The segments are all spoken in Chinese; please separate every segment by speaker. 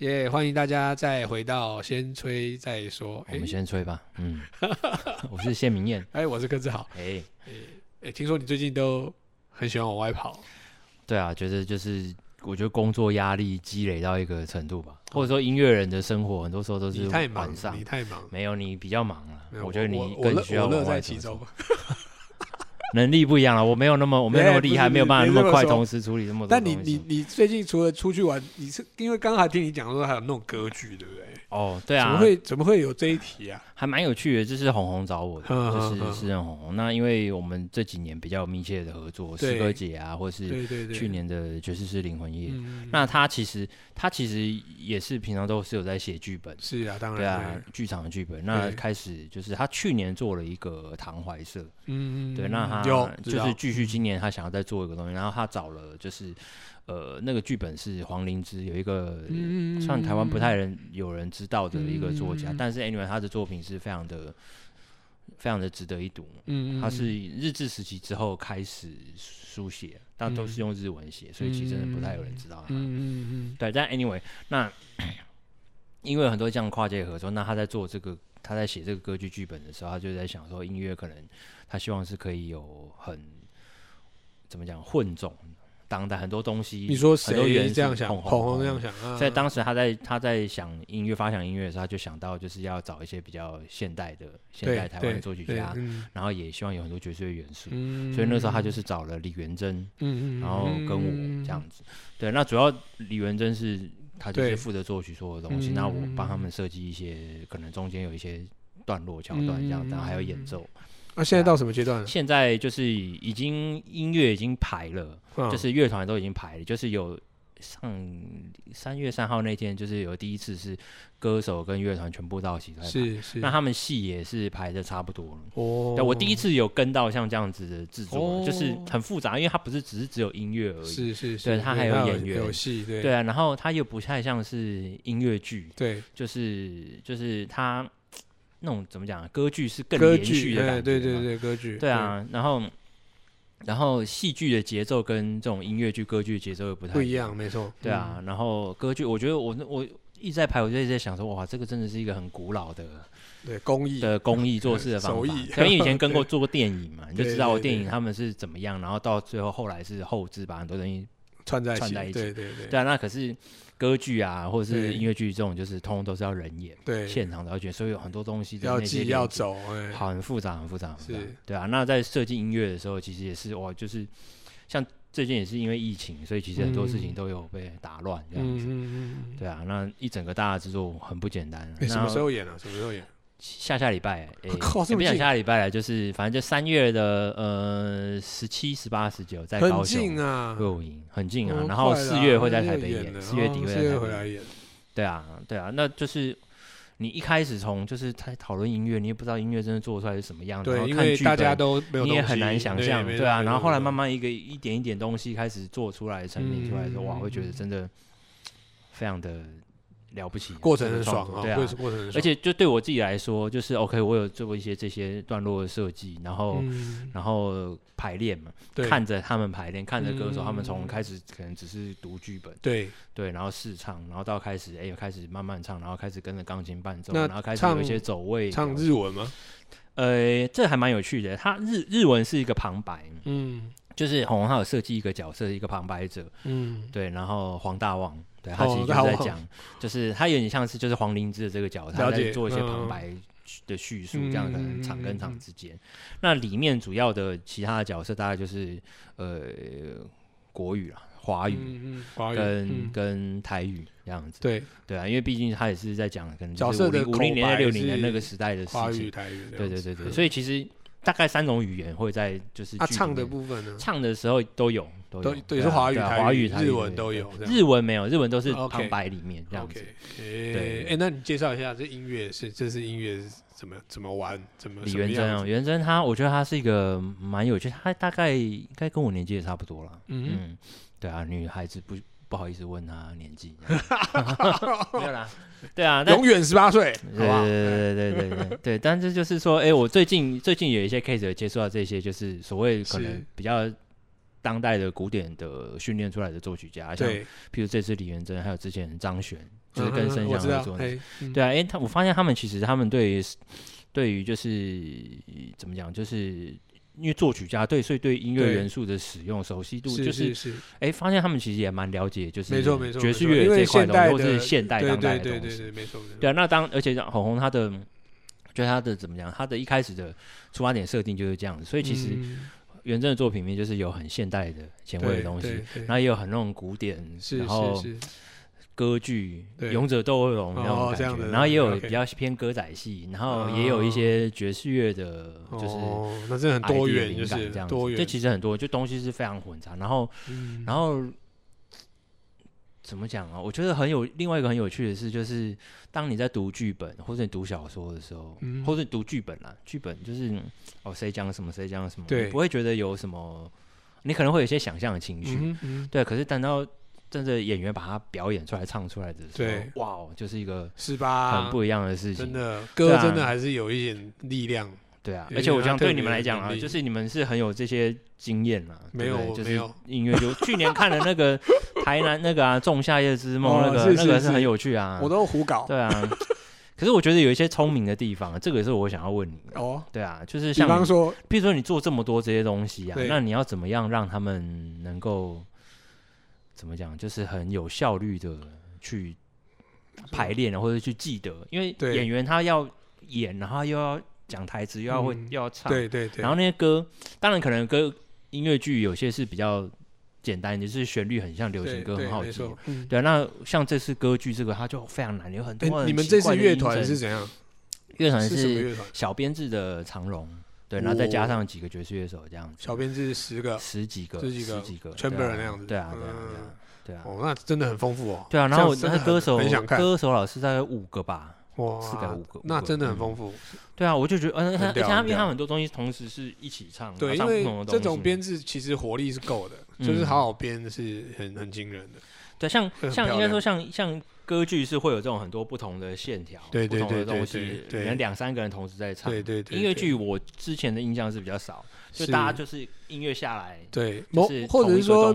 Speaker 1: 耶！Yeah, 欢迎大家再回到先吹再说。
Speaker 2: 我们先吹吧。嗯，我是谢明燕。
Speaker 1: 哎，我是柯志豪。哎哎，听说你最近都很喜欢往外跑。
Speaker 2: 对啊，觉得就是我觉得工作压力积累到一个程度吧，或者说音乐人的生活很多时候都是晚上。
Speaker 1: 你太忙，
Speaker 2: 没有你比较忙了。
Speaker 1: 有
Speaker 2: 我觉得你更需要往外
Speaker 1: 我乐在其中。
Speaker 2: 能力不一样了，我没有那么我没有那么厉害，没有办法那么快同时处理这么多。
Speaker 1: 但你你你最近除了出去玩，你是因为刚才听你讲说还有那种歌剧，对不对？
Speaker 2: 哦，对啊。
Speaker 1: 怎么会怎么会有这一题啊？
Speaker 2: 还蛮有趣的，这是红红找我的，就是诗人红红。那因为我们这几年比较密切的合作，诗歌节啊，或是去年的爵士是灵魂夜。那他其实他其实也是平常都是有在写剧本，
Speaker 1: 是啊，当然
Speaker 2: 对啊，剧场的剧本。那开始就是他去年做了一个唐怀社，嗯嗯，对，那他。有，就是继续今年他想要再做一个东西，然后他找了就是，呃，那个剧本是黄灵芝，有一个算台湾不太人有人知道的一个作家，但是 anyway 他的作品是非常的非常的值得一读。嗯，他是日治时期之后开始书写，但都是用日文写，所以其实真的不太有人知道他。嗯嗯，对，但 anyway 那 因为很多这样跨界合作，那他在做这个。他在写这个歌剧剧本的时候，他就在想说，音乐可能他希望是可以有很怎么讲混种当代很多东西。
Speaker 1: 你说谁这样想？红红这样想。
Speaker 2: 所以当时他在他在想音乐发想音乐的时候，他就想到就是要找一些比较现代的现代台湾的作曲家，然后也希望有很多爵士乐元素。所以那时候他就是找了李元珍，然后跟我这样子。对，那主要李元珍是。他就是负责作曲所有的东西，那我帮他们设计一些，可能中间有一些段落桥段这样，然后还有演奏。
Speaker 1: 那现在到什么阶段？
Speaker 2: 现在就是已经音乐已经排了，就是乐团都已经排了，就是有。上三月三号那天，就是有第一次是歌手跟乐团全部到齐，是是。那他们戏也是排的差不多了。哦。对，我第一次有跟到像这样子的制作，就是很复杂，因为它不是只是只有音乐而已。是是是。对，它还有演员，有戏，对。对啊，然后它又不太像是音乐剧，对，就是就是它那种怎么讲，歌剧是更连续的感觉，对对对，歌剧。对啊，然后。然后戏剧的节奏跟这种音乐剧、歌剧的节奏又不太一样，不一样，没错。对啊，嗯、然后歌剧，我觉得我我一直在排，我就一直在想说，哇，这个真的是一个很古老的对工艺的工艺做事的方法。可能以前跟过做过电影嘛，你就知道电影他们是怎么样，然后到最后后来是后置把很多东西串在串在一起。对对对。对啊，那可是。歌剧啊，或者是音乐剧这种，就是通通都是要人演，对，现场的，而且所以有很多东西要记要走，好，很复杂，很复杂，是，对啊。那在设计音乐的时候，其实也是哇，就是像最近也是因为疫情，所以其实很多事情都有被打乱这样子，对啊。那一整个大的制作很不简单。
Speaker 1: 什么时候演啊？什么时候演？
Speaker 2: 下下礼拜，哎，不想下礼拜了，就是反正就三月的呃十七、十八、十九在高雄很近啊。然后四月会在台北演，四月底会在台北演。对啊，对啊，那就是你一开始从就是在讨论音乐，你也不知道音乐真的做出来是什么样子，然后看剧本，你也很难想象，对啊。然后后来慢慢一个一点一点东西开始做出来、成品出来的时候，哇，会觉得真的非常的。了不起，
Speaker 1: 过程很爽，对啊，
Speaker 2: 而且就对我自己来说，就是 OK，我有做过一些这些段落的设计，然后然后排练嘛，看着他们排练，看着歌手他们从开始可能只是读剧本，对。对，然后试唱，然后到开始哎，开始慢慢唱，然后开始跟着钢琴伴奏，然后开始有一些走位，
Speaker 1: 唱日文吗？
Speaker 2: 呃，这还蛮有趣的，他日日文是一个旁白，嗯，就是红红他有设计一个角色，一个旁白者，嗯，对，然后黄大旺。对，他其实就是在讲，就是他有点像是就是黄灵芝的这个角色，他在做一些旁白的叙述，这样可能场跟场之间。那里面主要的其他的角色大概就是呃国语啦，华语，跟跟台语这样子。对对啊，因为毕竟他也是在讲可能角色的五零年代六零年那个时代的事情。对对对对，所以其实。大概三种语言会在就是
Speaker 1: 他唱的部分呢，
Speaker 2: 唱的时候都有，都有，
Speaker 1: 对，是华语、
Speaker 2: 华语、
Speaker 1: 日文都有。
Speaker 2: 日文没有，日文都是旁白里面这样子。
Speaker 1: 对，哎，那你介绍一下这音乐是，这是音乐是怎么怎么玩，怎么？李元珍哦，
Speaker 2: 元珍他，我觉得他是一个蛮有趣，他大概应该跟我年纪也差不多了。嗯，对啊，女孩子不。不好意思问他年纪，没有啦，对啊，
Speaker 1: 永远十八岁，
Speaker 2: 对对对对对对对。但是就是说，哎，我最近最近有一些 case 接触到这些，就是所谓可能比较当代的古典的训练出来的作曲家，像譬如这次李元珍，还有之前张悬，就是跟声响合作。对啊，哎，他我发现他们其实他们对于对于就是怎么讲，就是。因为作曲家对，所以对音乐元素的使用熟悉度，就是哎，发现他们其实也蛮了解，就是没错没错，爵士乐这块东西，或是现代当代的东西，没错。对啊，那当而且红红他的，就他的怎么讲，他的一开始的出发点设定就是这样子，所以其实原正的作品里面就是有很现代的前卫的东西，然后也有很那种古典，然后。歌剧《勇者斗恶龙》那种感觉，然后也有比较偏歌仔戏，然后也有一些爵士乐的，就是
Speaker 1: 那真的很多元，就是这样子。
Speaker 2: 这其实很多，就东西是非常混杂。然后，然后怎么讲啊？我觉得很有另外一个很有趣的事，就是当你在读剧本或者你读小说的时候，或者你读剧本啦，剧本就是哦，谁讲什么，谁讲什么，对，不会觉得有什么，你可能会有一些想象的情绪，对。可是等到真的演员把它表演出来、唱出来的时候，对，哇哦，就是一个是吧，很不一样的事情。
Speaker 1: 真的，歌真的还是有一点力量。
Speaker 2: 对啊，而且我想对你们来讲啊，就是你们是很有这些经验啊。
Speaker 1: 没有，
Speaker 2: 就是音乐，就 去年看了那个台南那个啊，《仲夏夜之梦》，那个那个是很有趣啊。
Speaker 1: 我都胡搞。
Speaker 2: 对啊，可是我觉得有一些聪明的地方，这个也是我想要问你哦。对啊，就是像比方说，比如说你做这么多这些东西啊，那你要怎么样让他们能够？怎么讲？就是很有效率的去排练或者去记得，因为演员他要演，然后又要讲台词，又要会又要唱，对对对。然后那些歌，当然可能歌音乐剧有些是比较简单，就是旋律很像流行歌，很好记。对，那像这次歌剧这个，它就非常难，有很多。
Speaker 1: 你们这次乐团是怎样？
Speaker 2: 乐团是小编制的长荣，对，然后再加上几个爵士乐手这样子。
Speaker 1: 小编制十个，
Speaker 2: 十几个，
Speaker 1: 十几个，十几个，全部人那样子。
Speaker 2: 对啊，对啊，对啊。
Speaker 1: 哦，那真的很丰富哦。
Speaker 2: 对啊，然后那歌手，歌手老师大概五个吧，哇，四个五个，
Speaker 1: 那真的很丰富。
Speaker 2: 对啊，我就觉得，而且而且他们很多东西同时是一起唱，
Speaker 1: 对，因为这种编制其实活力是够的，就是好好编是很很惊人的。
Speaker 2: 对，像 像应该说像像。歌剧是会有这种很多不同的线条，对对对，不同的东西，可能两三个人同时在唱。对对对，音乐剧我之前的印象是比较少，就大家就是音乐下来，对，是或者是说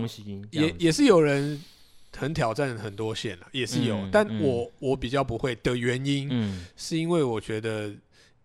Speaker 1: 也也是有人很挑战很多线了，也是有，但我我比较不会的原因，嗯，是因为我觉得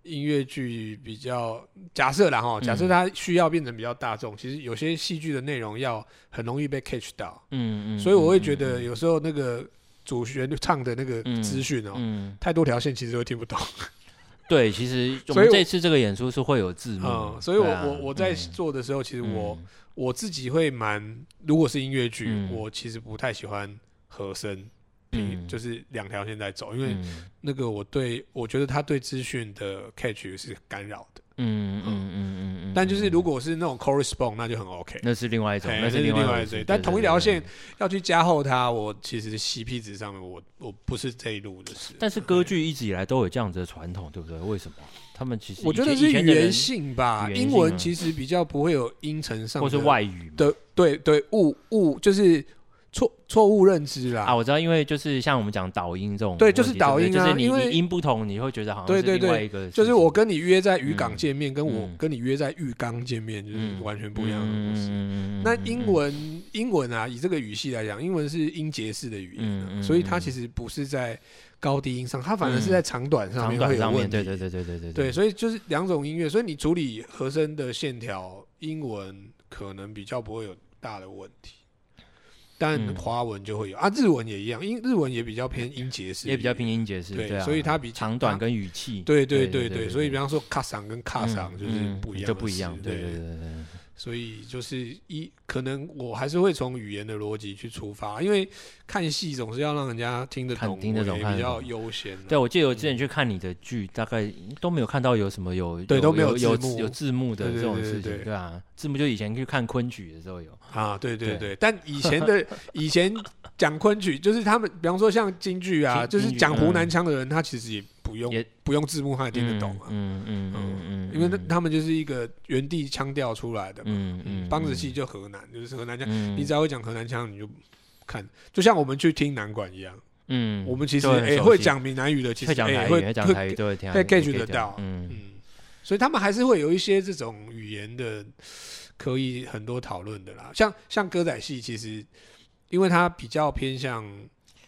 Speaker 1: 音乐剧比较假设啦哈，假设它需要变成比较大众，其实有些戏剧的内容要很容易被 catch 到，嗯嗯，所以我会觉得有时候那个。主旋律唱的那个资讯哦，嗯。嗯、太多条线其实都听不懂。
Speaker 2: 对，其实我们这次这个演出是会有字幕，
Speaker 1: 嗯，所以我我我在做的时候，其实我、嗯、我自己会蛮，如果是音乐剧，嗯、我其实不太喜欢和声，嗯，就是两条线在走，因为那个我对我觉得他对资讯的 catch 是干扰的。嗯嗯嗯嗯嗯，但就是如果是那种 correspond，那就很 OK。
Speaker 2: 那是另外一种，那是另外一种。
Speaker 1: 但同一条线要去加厚它，我其实 CP 值上面，我我不是这一路的事。
Speaker 2: 但是歌剧一直以来都有这样子的传统，对不对？为什么？他们其实
Speaker 1: 我觉得是语言性吧。英文其实比较不会有音程上
Speaker 2: 或是外语
Speaker 1: 的，对对，误误就是。错错误认知啦！
Speaker 2: 啊，我知道，因为就是像我们讲导音这种，
Speaker 1: 对，就是导音啊，就是你你
Speaker 2: 音不同，你会觉得好像是另外一个。
Speaker 1: 就是我跟你约在渔港见面，跟我跟你约在浴缸见面，就是完全不一样的东西。那英文英文啊，以这个语系来讲，英文是音节式的语言，所以它其实不是在高低音上，它反而是在长短上面会有问题。对对对对对对对，所以就是两种音乐，所以你处理和声的线条，英文可能比较不会有大的问题。但华文就会有啊，日文也一样，因日文也比较偏音节式，
Speaker 2: 也比较偏音节式，对，
Speaker 1: 所以它比
Speaker 2: 长短跟语气，
Speaker 1: 对对对对，所以比方说卡桑跟卡桑就是不一样，
Speaker 2: 就不一样，对。对对对。
Speaker 1: 所以就是一可能我还是会从语言的逻辑去出发，因为看戏总是要让人家听得懂，听得懂比较优先。
Speaker 2: 对，我记得我之前去看你的剧，大概都没有看到有什么有
Speaker 1: 对都没有
Speaker 2: 有有字幕。的这种事情，对啊，字幕就以前去看昆曲的时候有。
Speaker 1: 啊，对对对，但以前的 以前讲昆曲就是他们，比方说像京剧啊，就是讲湖南腔的人，他其实也。不用不用字幕，他也听得懂啊。嗯嗯嗯嗯，因为那他们就是一个原地腔调出来的嘛。嗯嗯，梆子戏就河南，就是河南腔。你只要会讲河南腔，你就看，就像我们去听南管一样。嗯，我们其实也会讲闽南语的，其实会讲台语，会讲台语都会听，会 get 得到。嗯嗯，所以他们还是会有一些这种语言的可以很多讨论的啦。像像歌仔戏，其实因为它比较偏向。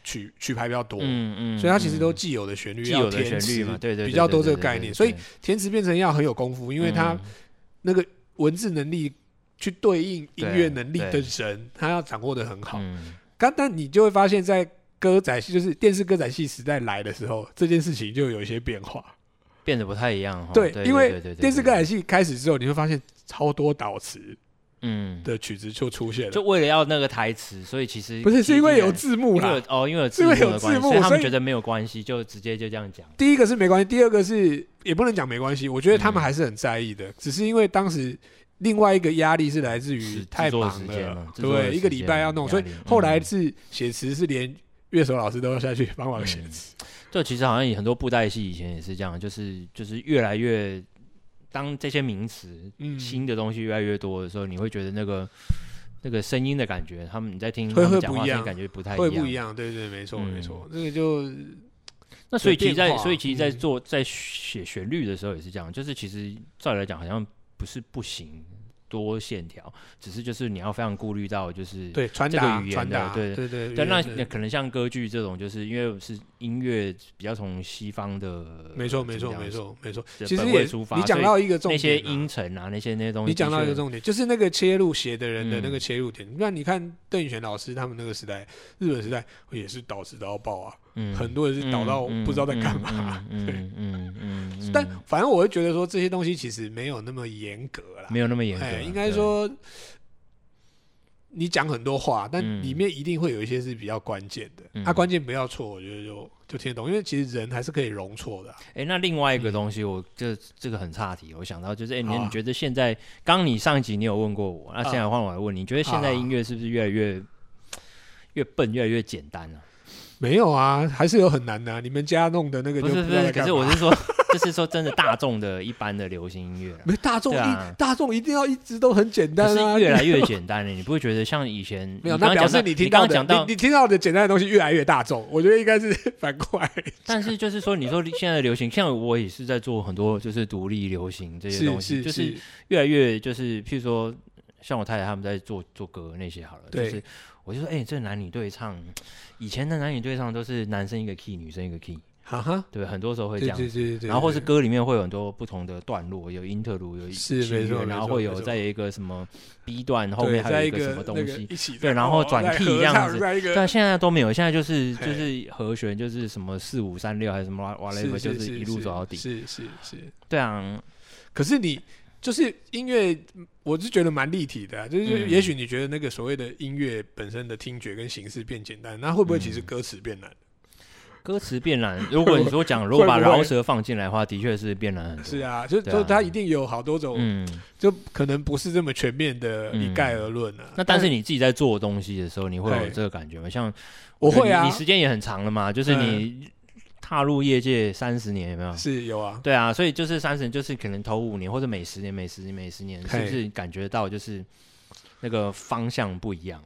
Speaker 1: 曲曲牌比较多，
Speaker 2: 嗯嗯，
Speaker 1: 所以它其实都既有的旋律，
Speaker 2: 既有的旋律嘛，对对，
Speaker 1: 比较多这个概念，所以填词变成要很有功夫，因为它那个文字能力去对应音乐能力的人，他要掌握的很好。但但你就会发现，在歌仔戏就是电视歌仔戏时代来的时候，这件事情就有一些变化，
Speaker 2: 变得不太一样。
Speaker 1: 对，因为电视歌仔戏开始之后，你会发现超多导词。嗯，的曲子就出现了，
Speaker 2: 就为了要那个台词，所以其实
Speaker 1: 不是，是因为有字幕啦。
Speaker 2: 哦，因为有字幕的关系，所以他们觉得没有关系，就直接就这样讲。
Speaker 1: 第一个是没关系，第二个是也不能讲没关系。我觉得他们还是很在意的，只是因为当时另外一个压力是来自于太忙了，对，一个礼拜要弄，所以后来是写词是连乐手老师都要下去帮忙写词。
Speaker 2: 这其实好像有很多布袋戏以前也是这样，就是就是越来越。当这些名词、嗯、新的东西越来越多的时候，你会觉得那个那个声音的感觉，他们你在听他们讲话感觉不太一样，
Speaker 1: 会不一样，对对，没错、嗯、没错，这个就
Speaker 2: 那所以其实在所以其实在做在写旋律的时候也是这样，就是其实照理来讲好像不是不行。多线条，只是就是你要非常顾虑到，就是对传达语言的，对对对。但那可能像歌剧这种，就是因为是音乐比较从西方的，
Speaker 1: 没错没错没错没错。其实也你讲到一个重点，那
Speaker 2: 些音程啊，那些那些东西，
Speaker 1: 你讲到一个重点，就是那个切入写的人的那个切入点。那你看邓宇璇老师他们那个时代，日本时代也是导词都要爆啊。嗯，很多人是倒到不知道在干嘛，对，嗯嗯，但反正我会觉得说这些东西其实没有那么严格啦，
Speaker 2: 没有那么严格，
Speaker 1: 应该说你讲很多话，但里面一定会有一些是比较关键的，它关键不要错，我觉得就就听得懂，因为其实人还是可以容错的。
Speaker 2: 哎，那另外一个东西，我这这个很差题，我想到就是，哎，你你觉得现在，刚你上一集你有问过我，那现在换我来问你，你觉得现在音乐是不是越来越越笨，越来越简单了？
Speaker 1: 没有啊，还是有很难的、啊。你们家弄的那个就不是不是，
Speaker 2: 可是我是说，就是说真的大众的一般的流行音乐，
Speaker 1: 没大众一、啊、大众一定要一直都很简单啊，
Speaker 2: 越来越简单了。你不会觉得像以前
Speaker 1: 没有？那表示你听到的，你，你，你听到的简单的东西越来越大众。我觉得应该是 反过来。
Speaker 2: 但是就是说，你说现在的流行，像我也是在做很多就是独立流行这些东西，是是是就是越来越就是，譬如说像我太太他们在做做歌那些好了，对就是。我就说，哎、欸，这男女对唱，以前的男女对唱都是男生一个 key，女生一个 key，哈哈，对，很多时候会这样，对对对对，然后或是歌里面会有很多不同的段落，有 interlude，，有
Speaker 1: 是没错，
Speaker 2: 然后会有再有一个什么 B 段，后面还有一个什么东西，对，然后转 key 这样子，但现在都没有，现在就是就是和弦就是什么四五三六还是什么 whatever，就是一路走到底，是是是，对啊，
Speaker 1: 可是你。就是音乐，我是觉得蛮立体的、啊。就是也许你觉得那个所谓的音乐本身的听觉跟形式变简单，那会不会其实歌词变难？
Speaker 2: 歌词变难。如果你说讲，如果把饶舌放进来的话，的确是变难很多。
Speaker 1: 是啊，就就它一定有好多种，嗯，就可能不是这么全面的一概而论啊。
Speaker 2: 那但是你自己在做东西的时候，你会有这个感觉吗？像我会啊，你时间也很长了嘛，就是你。踏入业界三十年有没有？
Speaker 1: 是有啊，
Speaker 2: 对啊，所以就是三十年，就是可能头五年或者每十年、每十年、每十年，是不是感觉到就是那个方向不一样？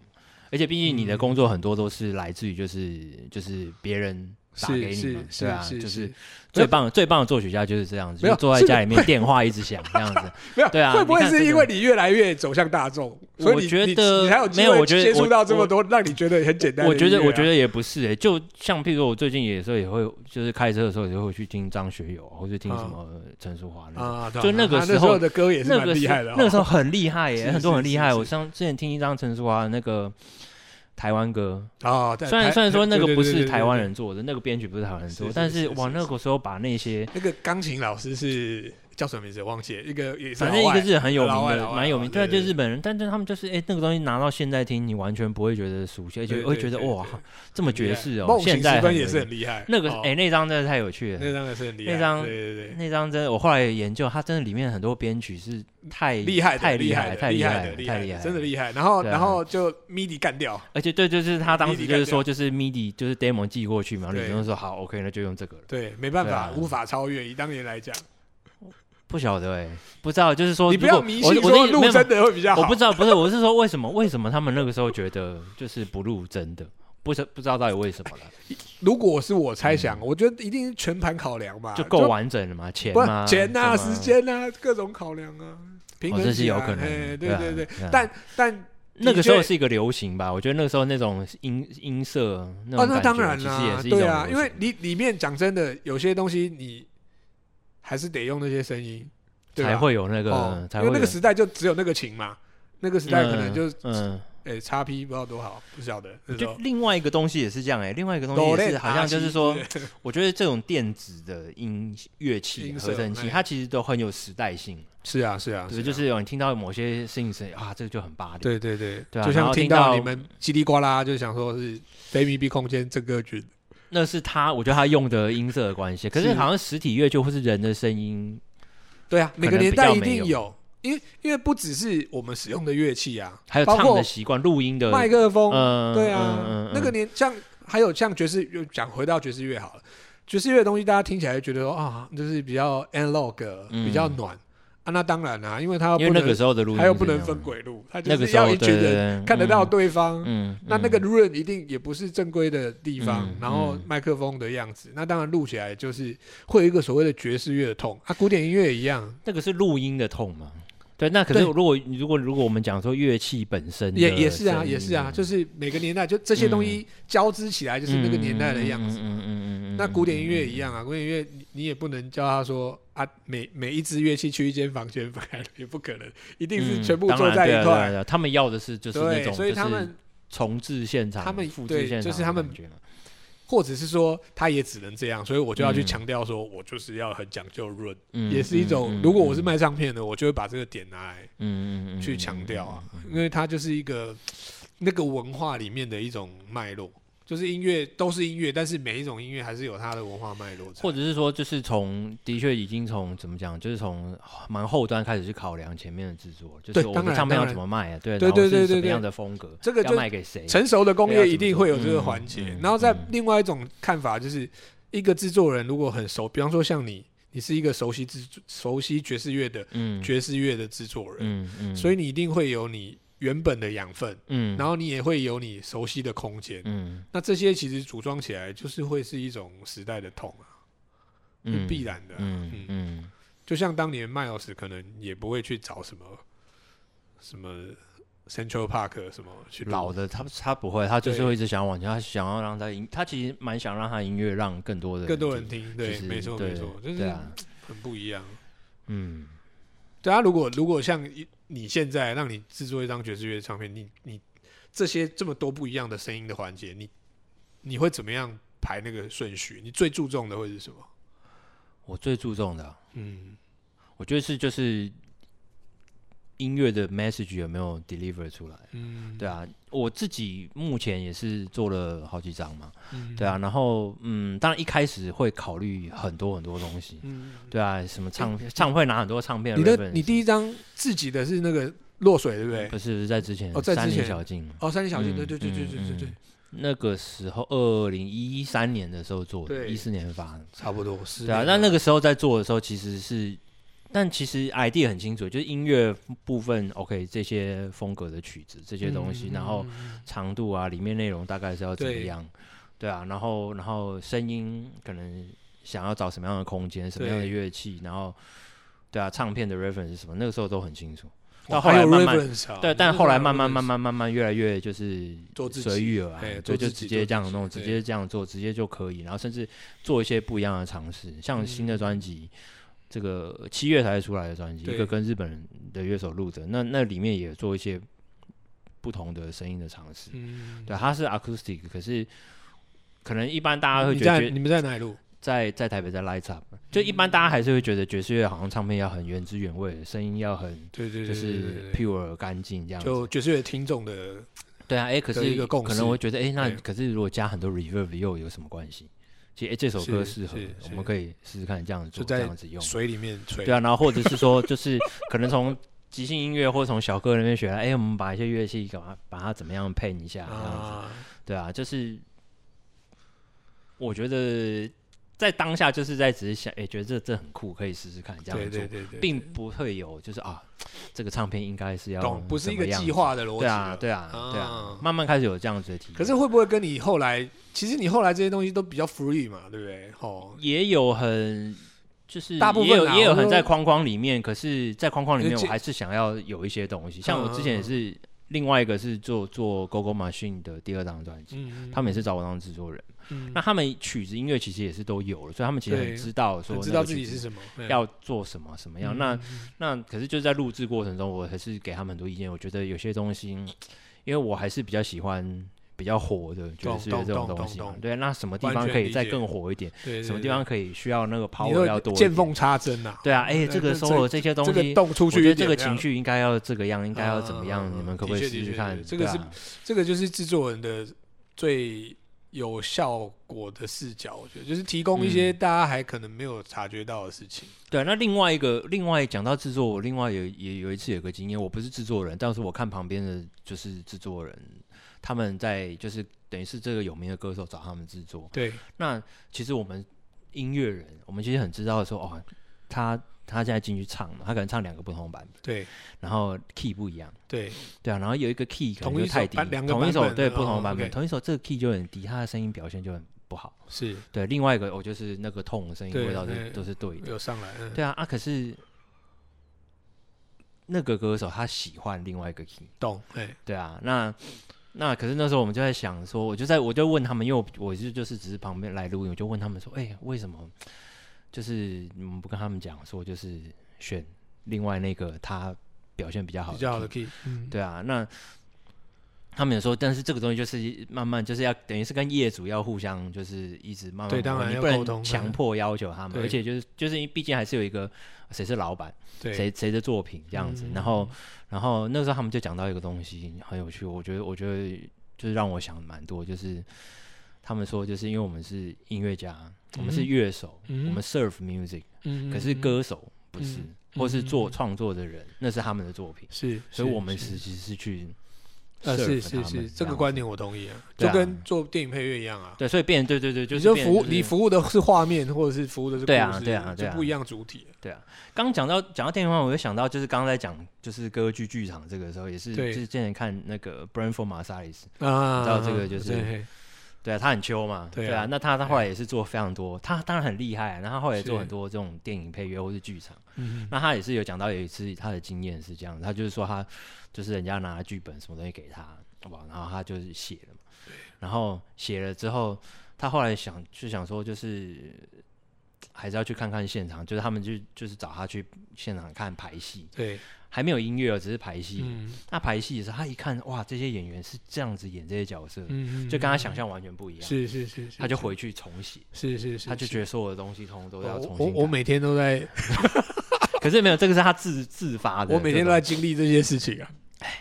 Speaker 2: 而且毕竟你的工作很多都是来自于就是就是别人。打给你们，对啊，就是最棒最棒的作曲家就是这样子，就坐在家里面，电话一直响这样子。没有，对啊，
Speaker 1: 会不会是因为你越来越走向大众，所以
Speaker 2: 我觉得
Speaker 1: 你还有没有？我觉得接触到这么多，让你觉得很简单。
Speaker 2: 我觉得我觉得也不是诶，就像譬如我最近有时候也会，就是开车的时候也会去听张学友，或者听什么陈淑桦那种。就那个时候
Speaker 1: 的歌也是蛮厉害的，
Speaker 2: 那个时候很厉害 耶，很多很厉害。我像之前听一张陈淑樺那个。台湾歌啊，虽然虽然说那个不是台湾人做的，那个编曲不是台湾人做，但是哇，那个时候把那些
Speaker 1: 那个钢琴老师是。叫什么名字？忘记了一个，
Speaker 2: 反正一个是很有名的，蛮有名。对啊，就是日本人，但是他们就是哎，那个东西拿到现在听，你完全不会觉得熟悉，而且会觉得哇，这么爵士哦。现在
Speaker 1: 也是很厉害。
Speaker 2: 那个哎，那张真的太有趣了。
Speaker 1: 那张也是很厉害。
Speaker 2: 那张对对对，那张真的，我后来研究，它真的里面很多编曲是太厉害、太厉害、太厉害、太厉害，
Speaker 1: 真的厉害。然后然后就 MIDI 干掉，
Speaker 2: 而且对，就是他当时就是说，就是 MIDI 就是 demo 寄过去嘛，李宗说好，OK，那就用这个了。
Speaker 1: 对，没办法，无法超越。以当年来讲。
Speaker 2: 不晓得哎、欸，不知道，就是说，
Speaker 1: 你不要迷信说录真的会比较好。
Speaker 2: 我不知道，不是，我是说为什么？为什么他们那个时候觉得就是不录真的？不是不知道到底为什么了。
Speaker 1: 如果是我猜想，嗯、我觉得一定是全盘考量吧，
Speaker 2: 就够完整了嘛，钱嘛，
Speaker 1: 钱啊，时间啊，各种考量啊，平衡、啊哦、
Speaker 2: 这是有可能。
Speaker 1: 对对对，但但
Speaker 2: 那个时候是一个流行吧？我觉得那个时候那种音音色那
Speaker 1: 当然啦，对啊，因为你里面讲真的，有些东西你还是得用那些声音，
Speaker 2: 才会有那个，因为
Speaker 1: 那个时代就只有那个琴嘛，那个时代可能就嗯。哎，叉 P 不知道多好，不晓得。
Speaker 2: 就另外一个东西也是这样哎，另外一个东西也是好像就是说，我觉得这种电子的音乐器、合成器，它其实都很有时代性。
Speaker 1: 是啊，是啊，
Speaker 2: 是就是有你听到某些声音啊，这个就很巴黎。
Speaker 1: 对对对，就像听到你们叽里呱啦，就想说是非密闭空间这个群。
Speaker 2: 那是他，我觉得他用的音色的关系。可是好像实体乐就会是人的声音。
Speaker 1: 对啊，每个年代一定有。因为因为不只是我们使用的乐器啊，
Speaker 2: 还有唱的习惯、录音的
Speaker 1: 麦克风，对啊，那个年像还有像爵士，又讲回到爵士乐好了，爵士乐的东西大家听起来觉得说啊，就是比较 analog，比较暖啊。那当然啦，因为他
Speaker 2: 因为那个时候的录音，
Speaker 1: 他又不能分轨路，他就是要一群人看得到对方。嗯，那那个 room 一定也不是正规的地方，然后麦克风的样子，那当然录起来就是会有一个所谓的爵士乐的痛啊，古典音乐也一样，
Speaker 2: 那个是录音的痛嘛。对，那可是如果如果如果我们讲说乐器本身
Speaker 1: 也也是啊，也是啊，就是每个年代就这些东西交织起来，就是那个年代的样子。嗯嗯嗯，那古典音乐一样啊，古典音乐你你也不能叫他说啊，每每一支乐器去一间房间分开，也不可能，一定是全部坐在一块。
Speaker 2: 他们要的是就是那种，所以他们重置现场，
Speaker 1: 他们对，就是他们。或者是说，他也只能这样，所以我就要去强调说，我就是要很讲究润，也是一种。如果我是卖唱片的，我就会把这个点拿来，嗯去强调啊，因为它就是一个那个文化里面的一种脉络。就是音乐都是音乐，但是每一种音乐还是有它的文化脉络。
Speaker 2: 或者是说，就是从的确已经从怎么讲，就是从蛮后端开始去考量前面的制作，就是我们唱片要怎么卖啊？对对对对对，什么样的风格？这个要卖给谁？
Speaker 1: 成熟的工业一定会有这个环节。然后在另外一种看法，就是一个制作人如果很熟，比方说像你，你是一个熟悉制熟悉爵士乐的爵士乐的制作人，嗯嗯，所以你一定会有你。原本的养分，嗯，然后你也会有你熟悉的空间，嗯，那这些其实组装起来就是会是一种时代的痛啊，嗯，必然的，嗯嗯，就像当年 Miles 可能也不会去找什么什么 Central Park 什么去
Speaker 2: 老的，他他不会，他就是会一直想要往前，他想要让他音，他其实蛮想让他音乐让更多的
Speaker 1: 更多人听，对，没错没错，就是很不一样，嗯，对啊，如果如果像一。你现在让你制作一张爵士乐唱片，你你这些这么多不一样的声音的环节，你你会怎么样排那个顺序？你最注重的会是什么？
Speaker 2: 我最注重的、啊，嗯，我觉得是就是。音乐的 message 有没有 deliver 出来？嗯，对啊，我自己目前也是做了好几张嘛，嗯，对啊，然后嗯，当然一开始会考虑很多很多东西，嗯，对啊，什么唱片，唱会拿很多唱片。
Speaker 1: 你的你第一张自己的是那个落水，对不对？
Speaker 2: 不是，在之前
Speaker 1: 哦，在之前
Speaker 2: 小径
Speaker 1: 哦，三林小径，对对对对对对对，
Speaker 2: 那个时候二零一三年的时候做的，一四年发的，
Speaker 1: 差不多是。
Speaker 2: 对啊，那那个时候在做的时候，其实是。但其实 idea 很清楚，就是音乐部分 OK，这些风格的曲子这些东西，嗯、然后长度啊，里面内容大概是要怎么样？对，对啊，然后然后声音可能想要找什么样的空间，什么样的乐器，然后对啊，唱片的 reference 是什么？那个时候都很清楚。到后来慢慢对，但后来慢慢慢慢慢慢越来越就是随遇而安，对，就直接这样弄，直接这样做，直接就可以，然后甚至做一些不一样的尝试，像新的专辑。嗯这个七月才出来的专辑，一个跟日本人的乐手录的，那那里面也做一些不同的声音的尝试。嗯，对，它是 acoustic，可是可能一般大家会觉得，
Speaker 1: 你们在哪里录？
Speaker 2: 在在台北，在 Lights Up。就一般大家还是会觉得爵士乐好像唱片要很原汁原味，声音要很对对，就是 pure 干净这样。
Speaker 1: 就爵士乐听众的
Speaker 2: 对啊，哎，可是可能会觉得，哎，那可是如果加很多 reverb 又有什么关系？其实，欸，这首歌适合，我们可以试试看这样子做，这样子用。
Speaker 1: 水里面吹。
Speaker 2: 对啊，然后或者是说，就是可能从即兴音乐或者从小哥那边学来，哎，我们把一些乐器干嘛把它怎么样配一下，这样子。对啊，就是我觉得。在当下就是在只是想，哎，觉得这这很酷，可以试试看这样做，对对对对，并不会有就是啊，这个唱片应该是要
Speaker 1: 不是一个计划的逻辑，
Speaker 2: 对啊对啊对啊，慢慢开始有这样子的体验。
Speaker 1: 可是会不会跟你后来，其实你后来这些东西都比较 free 嘛，对不对？哦，
Speaker 2: 也有很就是大部分也有也有很在框框里面，可是，在框框里面我还是想要有一些东西，像我之前也是另外一个是做做 Go Go Machine 的第二张专辑，他们也是找我当制作人。嗯、那他们曲子音乐其实也是都有了，所以他们其实很知道说
Speaker 1: 知道自己是什么，
Speaker 2: 要做什么什么样。嗯、那那可是就是在录制过程中，我还是给他们很多意见。我觉得有些东西，因为我还是比较喜欢比较火的，就是这种东西。对，那什么地方可以再更火一点？什么地方可以需要那个 power 要多？
Speaker 1: 见缝插针啊！
Speaker 2: 对啊，哎、欸，这个 solo 这些东西，
Speaker 1: 动出去，
Speaker 2: 我觉得这个情绪应该要这个样，应该要怎么样？你们可不可以试试看？
Speaker 1: 这个是这个就是制作人的最。有效果的视角，我觉得就是提供一些大家还可能没有察觉到的事情。
Speaker 2: 嗯、对，那另外一个，另外讲到制作，我另外有也有一次有个经验，我不是制作人，但是我看旁边的就是制作人，他们在就是等于是这个有名的歌手找他们制作。
Speaker 1: 对，
Speaker 2: 那其实我们音乐人，我们其实很知道说，哦，他。他现在进去唱嘛，他可能唱两个不同的版本，
Speaker 1: 对，
Speaker 2: 然后 key 不一样，
Speaker 1: 对，
Speaker 2: 对啊，然后有一个 key 可能就太低，同一首对不同的版本，同一首这个 key 就很低，他的声音表现就很不好，
Speaker 1: 是。
Speaker 2: 对。另外一个我就是那个痛的声音味道是都是对的，
Speaker 1: 有上来，
Speaker 2: 对啊啊，可是那个歌手他喜欢另外一个 key，
Speaker 1: 懂，
Speaker 2: 对啊，那那可是那时候我们就在想说，我就在我就问他们，因为我就就是只是旁边来录音，我就问他们说，哎，为什么？就是你们不跟他们讲说，就是选另外那个他表现比较好的 key，比较好的 key，嗯，对啊，那他们有说，但是这个东西就是慢慢就是要等于是跟业主要互相就是一直慢慢
Speaker 1: 对，当然
Speaker 2: 你不能强迫要求他们，而且就是就是因为毕竟还是有一个谁是老板，谁谁的作品这样子，然后然后那个时候他们就讲到一个东西很有趣，我觉得我觉得就是让我想蛮多，就是他们说就是因为我们是音乐家。我们是乐手，嗯、我们 serve music，、嗯、可是歌手不是，嗯、或是做创作的人，嗯、那是他们的作品。
Speaker 1: 是，
Speaker 2: 所以我们实际是去，
Speaker 1: 呃，是是是，这个观点我同意啊，就跟做电影配乐一样啊。
Speaker 2: 对，所以变对对对，就是
Speaker 1: 服务你服务的是画面，或者是服务的是
Speaker 2: 对啊对啊，
Speaker 1: 就不一样主体。
Speaker 2: 对啊，刚讲到讲到电影话，我就想到就是刚刚在讲就是歌剧剧场这个时候，也是就是之前看那个 Branford Marsalis 啊，知道这个就是。对啊，他很秋嘛，对啊，对啊，那他他后来也是做非常多，他当然很厉害，然后他后来也做很多这种电影配乐或是剧场。嗯，那他也是有讲到有一次他的经验是这样，他就是说他就是人家拿剧本什么东西给他，好不好？然后他就是写了嘛，然后写了之后，他后来想就想说就是还是要去看看现场，就是他们就就是找他去现场看排戏。
Speaker 1: 对。
Speaker 2: 还没有音乐，只是排戏。那排戏的时候，他一看，哇，这些演员是这样子演这些角色，就跟他想象完全不一样。
Speaker 1: 是是是，
Speaker 2: 他就回去重写。
Speaker 1: 是是是，
Speaker 2: 他就觉得所有的东西通通都要重新。
Speaker 1: 我我每天都在，
Speaker 2: 可是没有，这个是他自自发的。
Speaker 1: 我每天都在经历这些事情啊，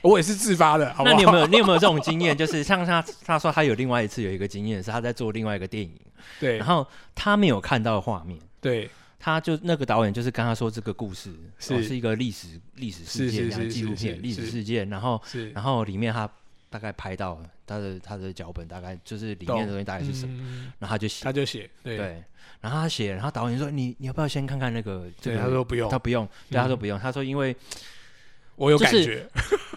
Speaker 1: 我也是自发的。
Speaker 2: 那你有没有你有没有这种经验？就是像他他说他有另外一次有一个经验是他在做另外一个电影，
Speaker 1: 对，
Speaker 2: 然后他没有看到画面，
Speaker 1: 对。
Speaker 2: 他就那个导演就是跟他说这个故事是。是一个历史历史事件，纪录片历史事件，然后然后里面他大概拍到他的他的脚本大概就是里面的东西大概是什么，然后他就写。
Speaker 1: 他就写对，
Speaker 2: 然后他写，然后导演说你你要不要先看看那个？
Speaker 1: 对，他说不用，
Speaker 2: 他不用，对，他说不用，他说因为。
Speaker 1: 我有感觉，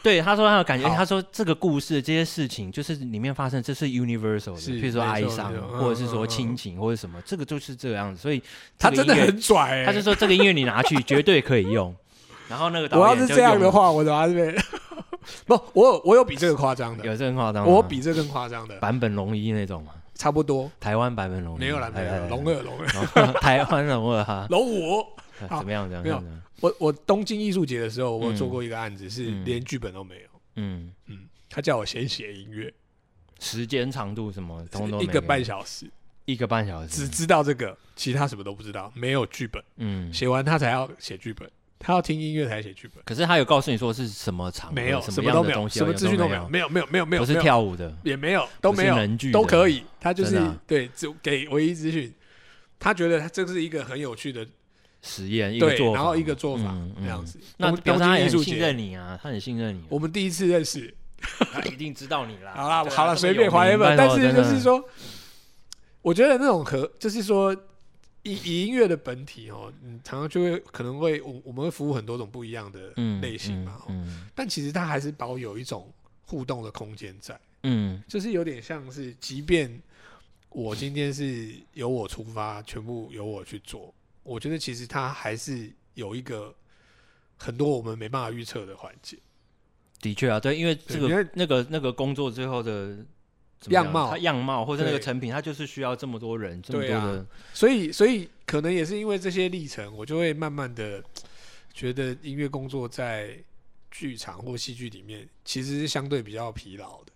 Speaker 2: 对他说他有感觉，他说这个故事这些事情就是里面发生，这是 universal 的，譬如说哀伤，或者是说亲情或者什么，这个就是这个样子。所以
Speaker 1: 他真的很拽，
Speaker 2: 他就说这个音乐你拿去绝对可以用。然后那个，
Speaker 1: 我要是这样的话，我拿这边 不，我有我有比这个夸张的，
Speaker 2: 有这个夸张，
Speaker 1: 我比这更夸张的
Speaker 2: 版本龙一那种嘛，
Speaker 1: 差不多。
Speaker 2: 台湾版本龙一
Speaker 1: 没有了，没有龙二龙二，
Speaker 2: 台湾龙二哈，
Speaker 1: 龙五
Speaker 2: 怎么样？怎么样。
Speaker 1: 我我东京艺术节的时候，我做过一个案子，是连剧本都没有。嗯嗯，他叫我先写音乐，
Speaker 2: 时间长度什么，
Speaker 1: 一个半小时，
Speaker 2: 一个半小时，
Speaker 1: 只知道这个，其他什么都不知道，没有剧本。嗯，写完他才要写剧本，他要听音乐才写剧本。
Speaker 2: 可是他有告诉你说是什么场，
Speaker 1: 没有，什么都没有，什么资讯都没有，没有没有没有没有，
Speaker 2: 不是跳舞的，
Speaker 1: 也没有，都没有，都可以。他就是对，只给唯一资讯，他觉得这是一个很有趣的。
Speaker 2: 实验一个做法，
Speaker 1: 然后一个做法这样子。
Speaker 2: 那表示他很信任你啊，他很信任你。
Speaker 1: 我们第一次认识，
Speaker 2: 他一定知道你啦。
Speaker 1: 好啦，好了，随便怀疑吧。但是就是说，我觉得那种和就是说，以以音乐的本体哦，嗯，常常就会可能会我我们会服务很多种不一样的类型嘛。嗯。但其实它还是保有一种互动的空间在。嗯。就是有点像是，即便我今天是由我出发，全部由我去做。我觉得其实它还是有一个很多我们没办法预测的环节，
Speaker 2: 的确啊，对，因为这个那个那个工作最后的
Speaker 1: 样貌，
Speaker 2: 它样貌或者那个成品，它就是需要这么多人，这么多的，
Speaker 1: 所以所以可能也是因为这些历程，我就会慢慢的觉得音乐工作在剧场或戏剧里面其实是相对比较疲劳的，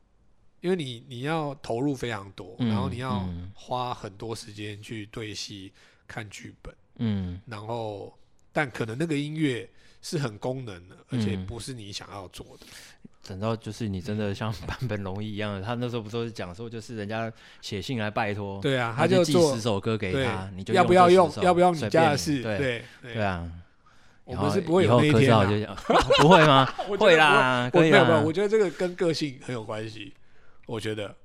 Speaker 1: 因为你你要投入非常多，然后你要花很多时间去对戏、看剧本，嗯，然后但可能那个音乐。是很功能的，而且不是你想要做的。
Speaker 2: 等到就是你真的像坂本龙一一样的，他那时候不都是讲说，就是人家写信来拜托，
Speaker 1: 对啊，他就
Speaker 2: 寄十首歌给他，你就
Speaker 1: 要不要用，要不要你家的事，对
Speaker 2: 对啊。
Speaker 1: 我们是不会有那一天
Speaker 2: 的，不会吗？会啦，
Speaker 1: 没有没有，我觉得这个跟个性很有关系。我觉得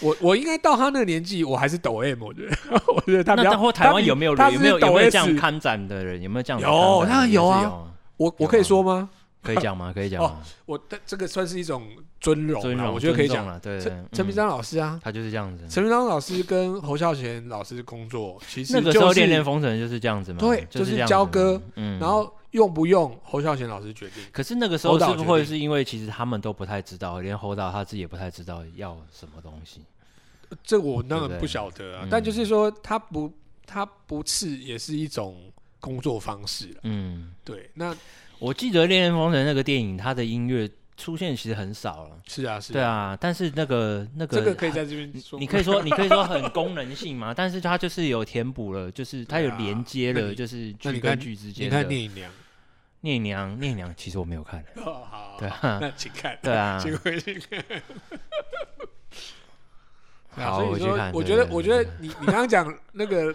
Speaker 1: 我我应该到他那个年纪，我还是抖 M。我觉得 我觉得他那
Speaker 2: 或台湾有没有有没有有没有这样看展的人？有没有这样？
Speaker 1: 有，他有啊。我我可以说吗？
Speaker 2: 可以讲吗？可以讲吗。
Speaker 1: 我的这个算是一种尊荣，尊荣，我觉得可以讲了。
Speaker 2: 对，
Speaker 1: 陈陈明章老师啊，
Speaker 2: 他就是这样子。
Speaker 1: 陈明章老师跟侯孝贤老师工作，其实
Speaker 2: 那个时候恋恋风尘就是这样子嘛。
Speaker 1: 对，就是交歌，嗯，然后用不用侯孝贤老师决定。
Speaker 2: 可是那个时候是不会是因为其实他们都不太知道，连侯导他自己也不太知道要什么东西。
Speaker 1: 这我当然不晓得啊，但就是说他不他不刺也是一种工作方式。嗯，对，那。
Speaker 2: 我记得《恋恋风尘》那个电影，它的音乐出现其实很少了。
Speaker 1: 是啊，是。
Speaker 2: 对啊，但是那个那个，
Speaker 1: 这个可以在这边说。
Speaker 2: 你可以说，你可以说很功能性嘛，但是它就是有填补了，就是它有连接了，就是剧跟剧之间。
Speaker 1: 你看《电影娘》，
Speaker 2: 聂娘，聂娘，其实我没有看。
Speaker 1: 哦，好。
Speaker 2: 对
Speaker 1: 啊，那请看。
Speaker 2: 对啊，
Speaker 1: 请回去看。
Speaker 2: 好，我去看。
Speaker 1: 我觉得，我觉得你你刚刚讲那个。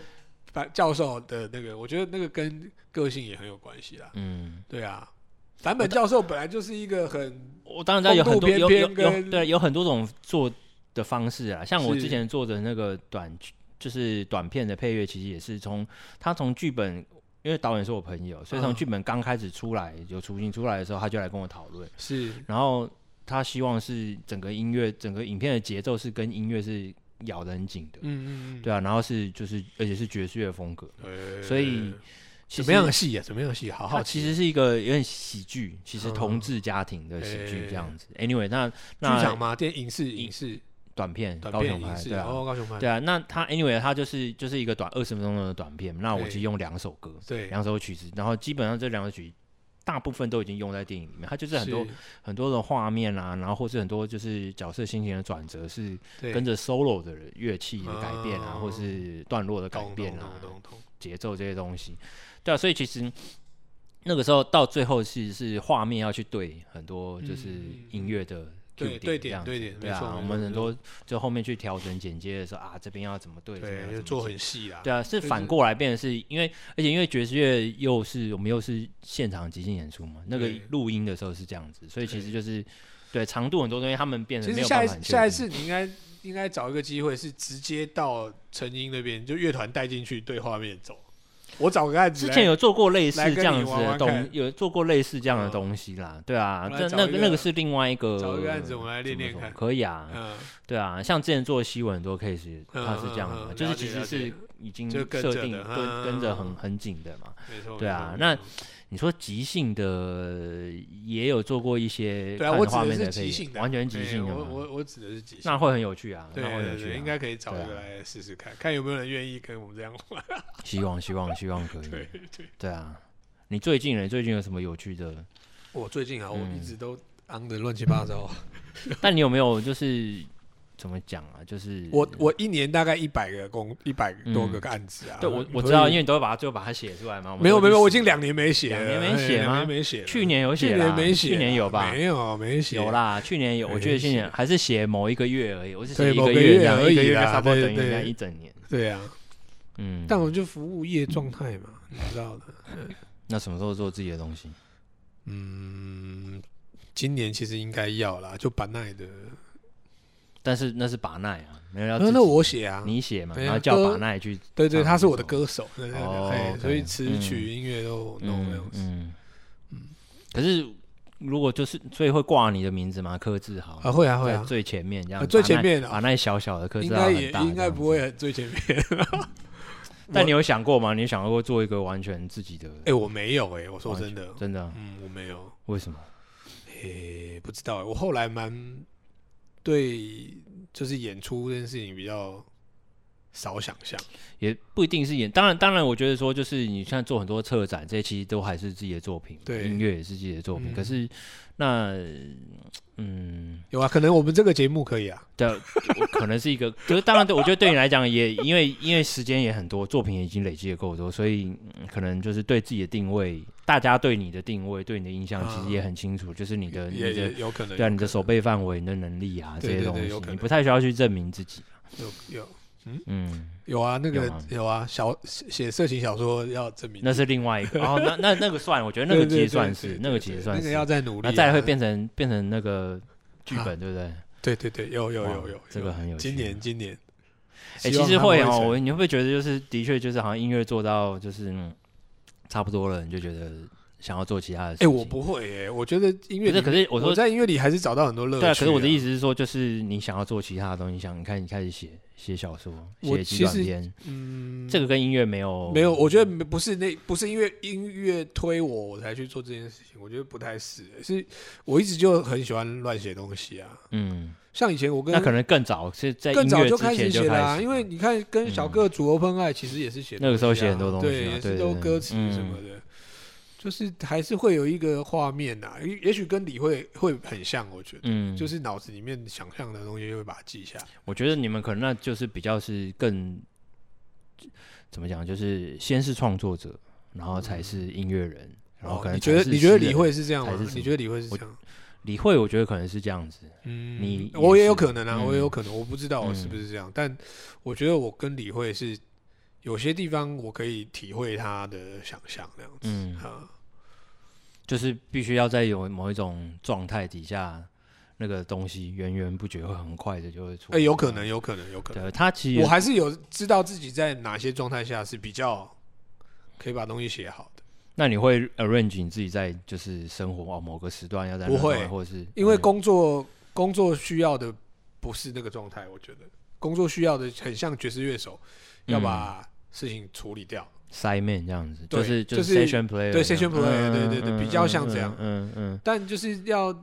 Speaker 1: 教授的那个，我觉得那个跟个性也很有关系啦。嗯，对啊，坂本教授本来就是一个很，
Speaker 2: 我当然知道有很多有有有对，有很多种做的方式啊。像我之前做的那个短，就是短片的配乐，其实也是从他从剧本，因为导演是我朋友，所以从剧本刚开始出来有雏形出来的时候，他就来跟我讨论。
Speaker 1: 是，
Speaker 2: 然后他希望是整个音乐，整个影片的节奏是跟音乐是。咬得很紧的，嗯嗯对啊，然后是就是，而且是爵士乐风格，所以
Speaker 1: 什么样的戏啊？什么样的戏？好好，
Speaker 2: 其实是一个有点喜剧，其实同志家庭的喜剧这样子。Anyway，那那
Speaker 1: 剧场吗？电影视影视
Speaker 2: 短片，高雄拍，对啊，
Speaker 1: 高雄拍，
Speaker 2: 对啊。那他 Anyway，他就是就是一个短二十分钟的短片，那我其实用两首歌，对，两首曲子，然后基本上这两首曲。大部分都已经用在电影里面，它就是很多是。很多的画面啊，然后或是很多就是角色心情的转折，是跟着 solo 的乐器的改变啊，或是段落的改变啊，节奏这些东西，对啊，所以其实那个时候到最后是是画面要去对很多就是音乐的。
Speaker 1: 对对点对点，
Speaker 2: 对啊，我们很多就后面去调整剪接的时候啊，这边要怎么对？
Speaker 1: 对，就做很细啊。
Speaker 2: 对啊，是反过来变成是因为，而且因为爵士乐又是我们又是现场即兴演出嘛，那个录音的时候是这样子，所以其实就是对长度很多东西他们变成。
Speaker 1: 其实下一下一次你应该应该找一个机会是直接到成英那边，就乐团带进去对画面走。我找个案子，
Speaker 2: 之前有做过类似这样子的东，有做过类似这样的东西啦，对啊，那那那个是另外一个。
Speaker 1: 找个案子，我们来练练看。
Speaker 2: 可以啊，对啊，像之前做西文很多 case，它是这样的，就是其实是已经设定跟跟着很很紧的嘛，对啊，那。你说即兴的也有做过一些，
Speaker 1: 对啊，我指的是即兴的，
Speaker 2: 完全即兴的。
Speaker 1: 我我我指的是即兴，
Speaker 2: 那会很有趣啊，
Speaker 1: 对对对，应该可以找一个来试试看，看有没有人愿意跟我们这样玩。
Speaker 2: 希望希望希望可以，对对对啊！你最近呢？最近有什么有趣的？
Speaker 1: 我最近啊，我一直都昂的乱七八糟。
Speaker 2: 但你有没有就是？怎么讲啊？就是
Speaker 1: 我我一年大概一百个工一百多个案子啊。
Speaker 2: 对，我我知道，因为你都会把它最后把它写出来嘛。
Speaker 1: 没有没有，我已经两年没写，
Speaker 2: 两年没写吗？
Speaker 1: 没写。
Speaker 2: 去年有写，
Speaker 1: 去年没写，
Speaker 2: 去年有吧？
Speaker 1: 没有没写。
Speaker 2: 有啦，去年有，我觉得去年还是写某一个月而已。我是写一个月而已，一个月差不多等于人家一整年。
Speaker 1: 对呀，嗯。但我就服务业状态嘛，你知道的。
Speaker 2: 那什么时候做自己的东西？
Speaker 1: 嗯，今年其实应该要啦，就把奈的。
Speaker 2: 但是那是把奈啊，没有要。
Speaker 1: 那我写啊，
Speaker 2: 你写嘛，然后叫把奈去。
Speaker 1: 对对，他是我的歌手，对对对，所以词曲音乐都弄那样子。嗯
Speaker 2: 嗯。可是如果就是所以会挂你的名字吗？柯志豪
Speaker 1: 啊，会啊会啊，
Speaker 2: 最前面这样。
Speaker 1: 最前面
Speaker 2: 把奈小小的柯志
Speaker 1: 豪应该应该不会很最前面。
Speaker 2: 但你有想过吗？你想过做一个完全自己的？
Speaker 1: 哎，我没有哎，我说真的，
Speaker 2: 真的，
Speaker 1: 嗯，我没有。
Speaker 2: 为什么？
Speaker 1: 诶，不知道，我后来蛮对，就是演出这件事情比较少想象，
Speaker 2: 也不一定是演。当然，当然，我觉得说，就是你现在做很多策展，这些其实都还是自己的作品，对，音乐也是自己的作品。嗯、可是，那，嗯，
Speaker 1: 有啊，可能我们这个节目可以啊，
Speaker 2: 对，可能是一个。可是，当然，对，我觉得对你来讲，也因为因为时间也很多，作品也已经累积的够多，所以、嗯、可能就是对自己的定位，大家对你的定位，对你的印象，其实也很清楚，啊、就是你的，你的
Speaker 1: 有可能，
Speaker 2: 对啊，你的手背范围、你的能力啊，这些东西，你不太需要去证明自己。
Speaker 1: 有有。嗯？嗯，有啊，那个有啊，小写色情小说要证明，
Speaker 2: 那是另外一个。哦，那那那个算，我觉得那个其实算是，那个其实算是，
Speaker 1: 那个要再努力，
Speaker 2: 那再会变成变成那个剧本，对不对？
Speaker 1: 对对对，有有有有，
Speaker 2: 这个很有。
Speaker 1: 今年今年，
Speaker 2: 哎，其实会哦，你会不会觉得就是的确就是好像音乐做到就是差不多了，你就觉得。想要做其他的事情，
Speaker 1: 哎，我不会，哎，我觉得音乐，
Speaker 2: 可是我说
Speaker 1: 在音乐里还是找到很多乐趣。
Speaker 2: 对，可是我的意思是说，就是你想要做其他的东西，想你看你开始写写小说，写几短篇，嗯，这个跟音乐没有
Speaker 1: 没有，我觉得不是那不是因为音乐推我我才去做这件事情，我觉得不太是，是我一直就很喜欢乱写东西啊，嗯，像以前我跟
Speaker 2: 那可能更早是在
Speaker 1: 更早就开始写啦，因为你看跟小个组 Open Eye 其实也是写
Speaker 2: 那个时候写很多东西，
Speaker 1: 对，也是都歌词什么的。就是还是会有一个画面呐，也也许跟李慧会很像，我觉得，嗯，就是脑子里面想象的东西会把它记下来。
Speaker 2: 我觉得你们可能那就是比较是更怎么讲，就是先是创作者，然后才是音乐人，然后可能你觉得
Speaker 1: 你觉得李慧是这样吗？你觉得李慧是这样？
Speaker 2: 李慧我觉得可能是这样子，嗯，你
Speaker 1: 我也有可能啊，我也有可能，我不知道我是不是这样，但我觉得我跟李慧是。有些地方我可以体会他的想象，那样子，嗯，啊，
Speaker 2: 就是必须要在有某一种状态底下，那个东西源源不绝会很快的就会出来。
Speaker 1: 哎，有可能，有可能，有可能。
Speaker 2: 对，他其实
Speaker 1: 我还是有知道自己在哪些状态下是比较可以把东西写好的。
Speaker 2: 那你会 arrange 你自己在就是生活哦某个时段要在
Speaker 1: 不会，
Speaker 2: 或者是
Speaker 1: 因为工作工作需要的不是那个状态，我觉得工作需要的很像爵士乐手。要把事情处理掉，
Speaker 2: 塞面这样子，就是就是 session player，
Speaker 1: 对 session player，对对对，比较像这样，嗯嗯。但就是要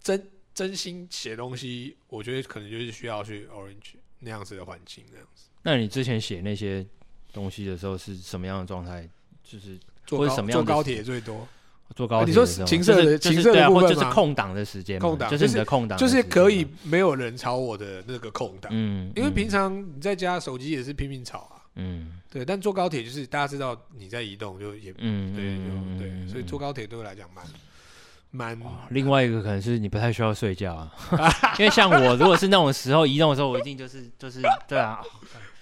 Speaker 1: 真真心写东西，我觉得可能就是需要去 Orange 那样子的环境，那样子。
Speaker 2: 那你之前写那些东西的时候是什么样的状态？就是
Speaker 1: 坐什么样坐高铁最多，
Speaker 2: 坐高铁。
Speaker 1: 你说情色的情色的部分
Speaker 2: 就是空档的时间，
Speaker 1: 空档
Speaker 2: 就是你的空档，
Speaker 1: 就是可以没有人吵我的那个空档。嗯，因为平常你在家手机也是拼命吵啊。嗯，对，但坐高铁就是大家知道你在移动，就也嗯，对，就对，所以坐高铁对我来讲蛮蛮。
Speaker 2: 另外一个可能是你不太需要睡觉啊，因为像我如果是那种时候移动的时候，我一定就是就是对啊，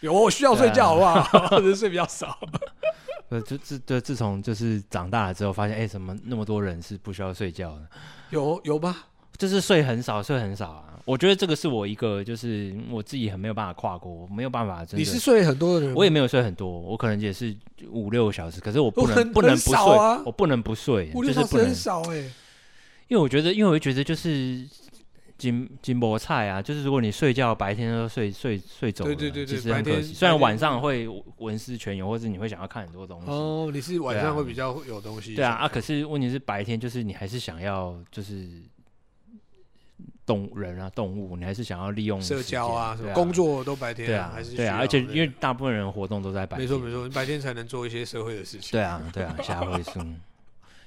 Speaker 1: 有我需要睡觉好不好？或者睡比较少。
Speaker 2: 呃，就自对自从就是长大了之后，发现哎，怎么那么多人是不需要睡觉的？
Speaker 1: 有有吧？
Speaker 2: 就是睡很少，睡很少啊。我觉得这个是我一个，就是我自己很没有办法跨过，我没有办法。真的，
Speaker 1: 你是睡很多的人，
Speaker 2: 我也没有睡很多，我可能也是五六个小时，可是我不能不能不睡，我不能不睡，
Speaker 1: 五六小时很少哎。
Speaker 2: 因为我觉得，因为我觉得就是金金菠菜啊，就是如果你睡觉白天都睡睡睡走了，对对对，其实很可惜。虽然晚上会文思泉涌，或者你会想要看很多东西。
Speaker 1: 哦，你是晚上会比较有东西。
Speaker 2: 对啊啊，可是问题是白天就是你还是想要就是。动人啊，动物，你还是想要利用
Speaker 1: 社交啊，什么工作都白天，对啊，还是
Speaker 2: 对啊，而且因为大部分人活动都在白天，
Speaker 1: 没错没错，你白天才能做一些社会的事情。
Speaker 2: 对啊对啊，下回 书。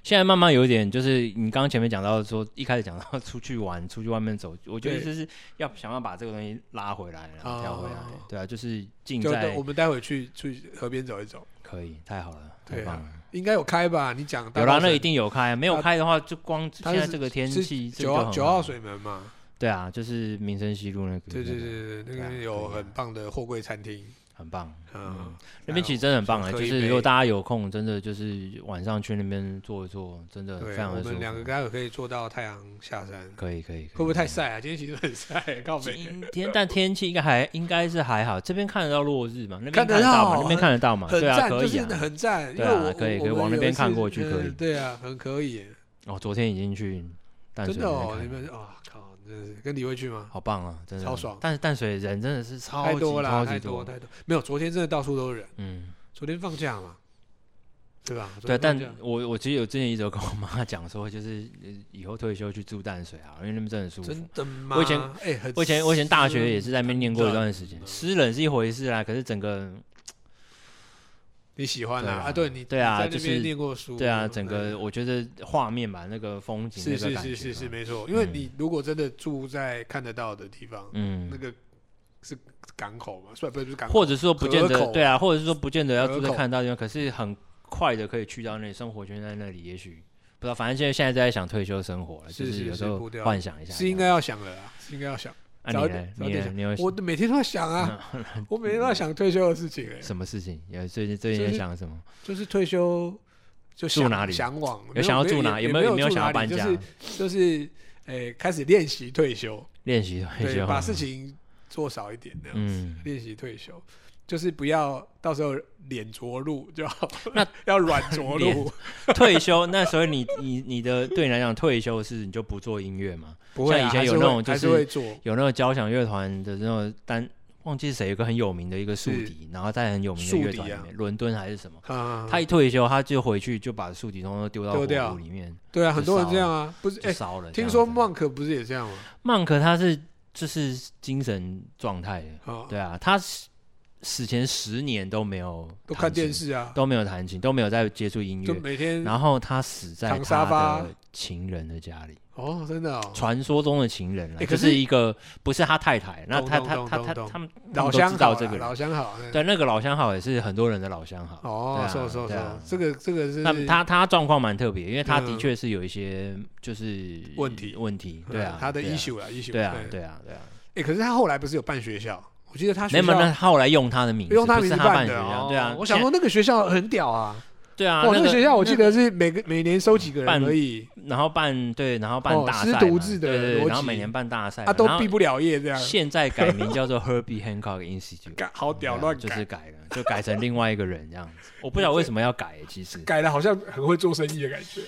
Speaker 2: 现在慢慢有一点，就是你刚刚前面讲到说，一开始讲到出去玩，出去外面走，我觉得就是要想要把这个东西拉回来，然后调回来。对啊，就是进在
Speaker 1: 我们待会去去河边走一走，
Speaker 2: 可以，太好了，太棒了。
Speaker 1: 应该有开吧？你讲
Speaker 2: 有啦，那一定有开。没有开的话，就光现在这个天气，
Speaker 1: 九号九号水门嘛。
Speaker 2: 对啊，就是民生西路那个。
Speaker 1: 对对对对，那个有很棒的货柜餐厅，
Speaker 2: 很棒。嗯，那边其实真的很棒啊，就是如果大家有空，真的就是晚上去那边坐一坐，真的非常的舒服。我们
Speaker 1: 两个待会可以坐到太阳下山。
Speaker 2: 可以可以。
Speaker 1: 会不会太晒啊？今天其实很晒，靠北。
Speaker 2: 今天但天气应该还应该是还好，这边看得到落日嘛？那边看得到嘛？那边看得到嘛？对啊，可以啊，
Speaker 1: 很赞。
Speaker 2: 对啊，可以可以往那边看过去，可以。
Speaker 1: 对啊，很可以。
Speaker 2: 哦，昨天已经去淡水。
Speaker 1: 真的哦，你们啊。跟李慧去吗？
Speaker 2: 好棒啊，真的
Speaker 1: 超爽。
Speaker 2: 但是淡水人真的是超
Speaker 1: 多了，
Speaker 2: 太
Speaker 1: 多太多。没有，昨天真的到处都是人。嗯，昨天放假嘛，对吧？
Speaker 2: 对，但我我其实有之前一直跟我妈讲说，就是以后退休去住淡水啊，因为那边真的舒服。
Speaker 1: 真的吗？
Speaker 2: 我以前哎，我以前我以前大学也是在那边念过一段时间，湿冷是一回事啊，可是整个。
Speaker 1: 你喜欢啊？啊，对你
Speaker 2: 对啊，
Speaker 1: 就是念过书，
Speaker 2: 对啊，整个我觉得画面吧，那个风景，
Speaker 1: 是是是是是没错。因为你如果真的住在看得到的地方，嗯，那个是港口嘛，算不是港口，
Speaker 2: 或者说不见得对啊，或者是说不见得要住在看得到地方，可是很快的可以去到那里，生活圈在那里，也许不知道，反正现在现在在想退休生活了，就是有时候幻想一下，
Speaker 1: 是应该要想的啦，是应该要想。早点，早点。我每天都在想啊，我每天都在想退休的事情。
Speaker 2: 什么事情？有最近最近在想什么？
Speaker 1: 就是退休，就
Speaker 2: 住哪里？
Speaker 1: 向往
Speaker 2: 有想要住哪？有没有有没有想要搬家？
Speaker 1: 就是就是，诶，开始练习退休，
Speaker 2: 练习退休，
Speaker 1: 把 事情做少一点，这样子，练习退休。就是不要到时候脸着陆就好，那要软着陆。
Speaker 2: 退休那所以你你你的对你来讲退休是你就不做音乐吗？
Speaker 1: 不会，
Speaker 2: 像以前有那种就是有那个交响乐团的那种单，忘记是谁有个很有名的一个竖笛，然后在很有名的乐团里面，伦敦还是什么？他一退休他就回去就把竖笛通通丢到火炉里面。
Speaker 1: 对啊，很多人这样啊，不是？哎，烧了。听说 Monk 不是也这样吗
Speaker 2: ？Monk 他是就是精神状态，对啊，他是。死前十年都没有
Speaker 1: 都看电视啊，
Speaker 2: 都没有弹琴，都没有在接触音乐，
Speaker 1: 就每天。
Speaker 2: 然后他死在他的情人的家里。
Speaker 1: 哦，真的哦，
Speaker 2: 传说中的情人啊，就是一个不是他太太，那他他他他他们
Speaker 1: 老相好，这个老乡好，
Speaker 2: 对，那个老乡好也是很多人的老乡好。
Speaker 1: 哦，说说说，这个这个是。
Speaker 2: 那他他状况蛮特别，因为他的确是有一些就是
Speaker 1: 问题
Speaker 2: 问题，对啊，
Speaker 1: 他的 issue 啊 issue，
Speaker 2: 对啊对啊对啊。
Speaker 1: 哎，可是他后来不是有办学校？我记得他
Speaker 2: 没有，那后来用他的名字，
Speaker 1: 用他名字办
Speaker 2: 的哦。对啊，
Speaker 1: 我想说那个学校很屌啊。
Speaker 2: 对啊，我
Speaker 1: 那个学校我记得是每个每年收几个人而已，
Speaker 2: 然后办对，然后办大赛，师
Speaker 1: 徒制的，
Speaker 2: 对对，然后每年办大赛，
Speaker 1: 他都毕不了业这样。
Speaker 2: 现在改名叫做 Herbie Hancock Institute，
Speaker 1: 好屌乱改，
Speaker 2: 就是改了，就改成另外一个人这样子。我不晓得 为什么要改，其实
Speaker 1: 改了好像很会做生意的感觉。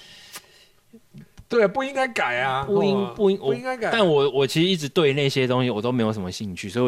Speaker 1: 对，不应该改啊，
Speaker 2: 不应不应
Speaker 1: 不应该改。
Speaker 2: 但我我其实一直对那些东西我都没有什么兴趣，所以。